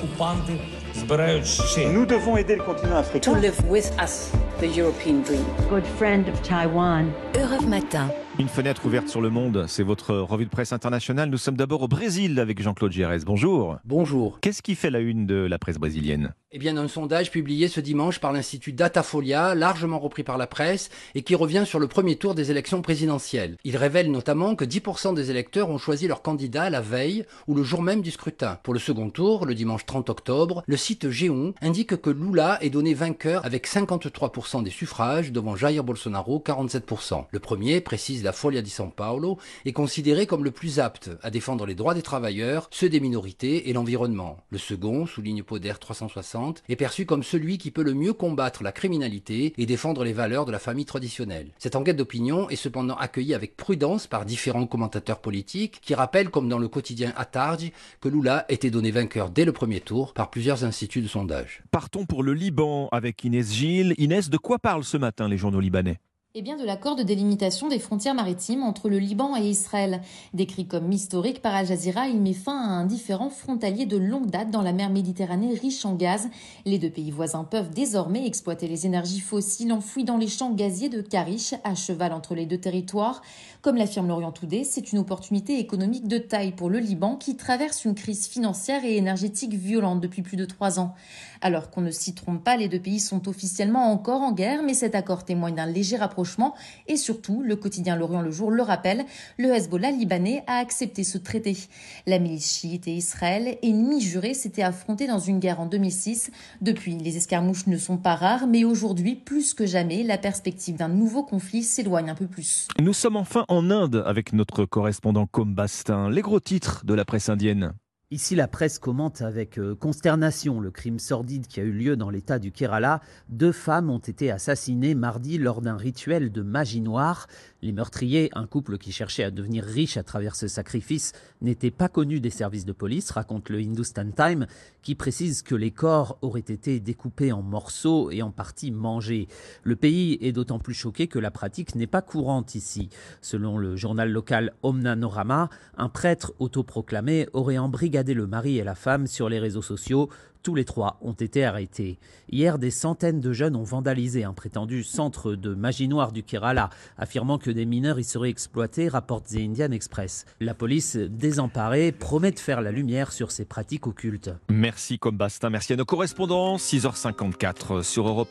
окупанти збирають ще. Nous devons aider le continent africain. to live with us the European dream. good friend of Taiwan. Europe Matin. Une fenêtre ouverte sur le monde, c'est votre revue de presse internationale. Nous sommes d'abord au Brésil avec Jean-Claude Gérès. Bonjour. Bonjour. Qu'est-ce qui fait la une de la presse brésilienne? Eh bien, un sondage publié ce dimanche par l'Institut Datafolia, largement repris par la presse, et qui revient sur le premier tour des élections présidentielles. Il révèle notamment que 10% des électeurs ont choisi leur candidat la veille ou le jour même du scrutin. Pour le second tour, le dimanche 30 octobre, le site G1 indique que Lula est donné vainqueur avec 53% des suffrages devant Jair Bolsonaro 47%. Le premier, précise la Folia di São Paulo, est considéré comme le plus apte à défendre les droits des travailleurs, ceux des minorités et l'environnement. Le second, souligne Poder 360, est perçu comme celui qui peut le mieux combattre la criminalité et défendre les valeurs de la famille traditionnelle. Cette enquête d'opinion est cependant accueillie avec prudence par différents commentateurs politiques qui rappellent, comme dans le quotidien Atardi, que Lula était donné vainqueur dès le premier tour par plusieurs instituts de sondage. Partons pour le Liban avec Inès Gilles. Inès, de quoi parlent ce matin les journaux libanais? Eh bien, de l'accord de délimitation des frontières maritimes entre le Liban et Israël. Décrit comme historique par Al Jazeera, il met fin à un différent frontalier de longue date dans la mer Méditerranée riche en gaz. Les deux pays voisins peuvent désormais exploiter les énergies fossiles enfouies dans les champs gaziers de Karish, à cheval entre les deux territoires. Comme l'affirme Lorient Toudé, c'est une opportunité économique de taille pour le Liban qui traverse une crise financière et énergétique violente depuis plus de trois ans. Alors qu'on ne s'y trompe pas, les deux pays sont officiellement encore en guerre, mais cet accord témoigne d'un léger rapprochement et surtout, le quotidien Lorient le Jour le rappelle, le Hezbollah libanais a accepté ce traité. La milice chiite et Israël, ennemis jurés, s'étaient affrontés dans une guerre en 2006. Depuis, les escarmouches ne sont pas rares, mais aujourd'hui, plus que jamais, la perspective d'un nouveau conflit s'éloigne un peu plus. Nous sommes enfin en Inde avec notre correspondant Combastin. Les gros titres de la presse indienne. Ici, la presse commente avec euh, consternation le crime sordide qui a eu lieu dans l'état du Kerala. Deux femmes ont été assassinées mardi lors d'un rituel de magie noire. Les meurtriers, un couple qui cherchait à devenir riche à travers ce sacrifice, n'étaient pas connus des services de police, raconte le Hindustan Time, qui précise que les corps auraient été découpés en morceaux et en partie mangés. Le pays est d'autant plus choqué que la pratique n'est pas courante ici. Selon le journal local Omna Norama, un prêtre autoproclamé aurait embrigadé le mari et la femme sur les réseaux sociaux. Tous les trois ont été arrêtés. Hier, des centaines de jeunes ont vandalisé un prétendu centre de magie noire du Kerala, affirmant que des mineurs y seraient exploités, rapporte The Indian Express. La police, désemparée, promet de faire la lumière sur ces pratiques occultes. Merci Combastin, merci à nos correspondants. 6h54 sur Europe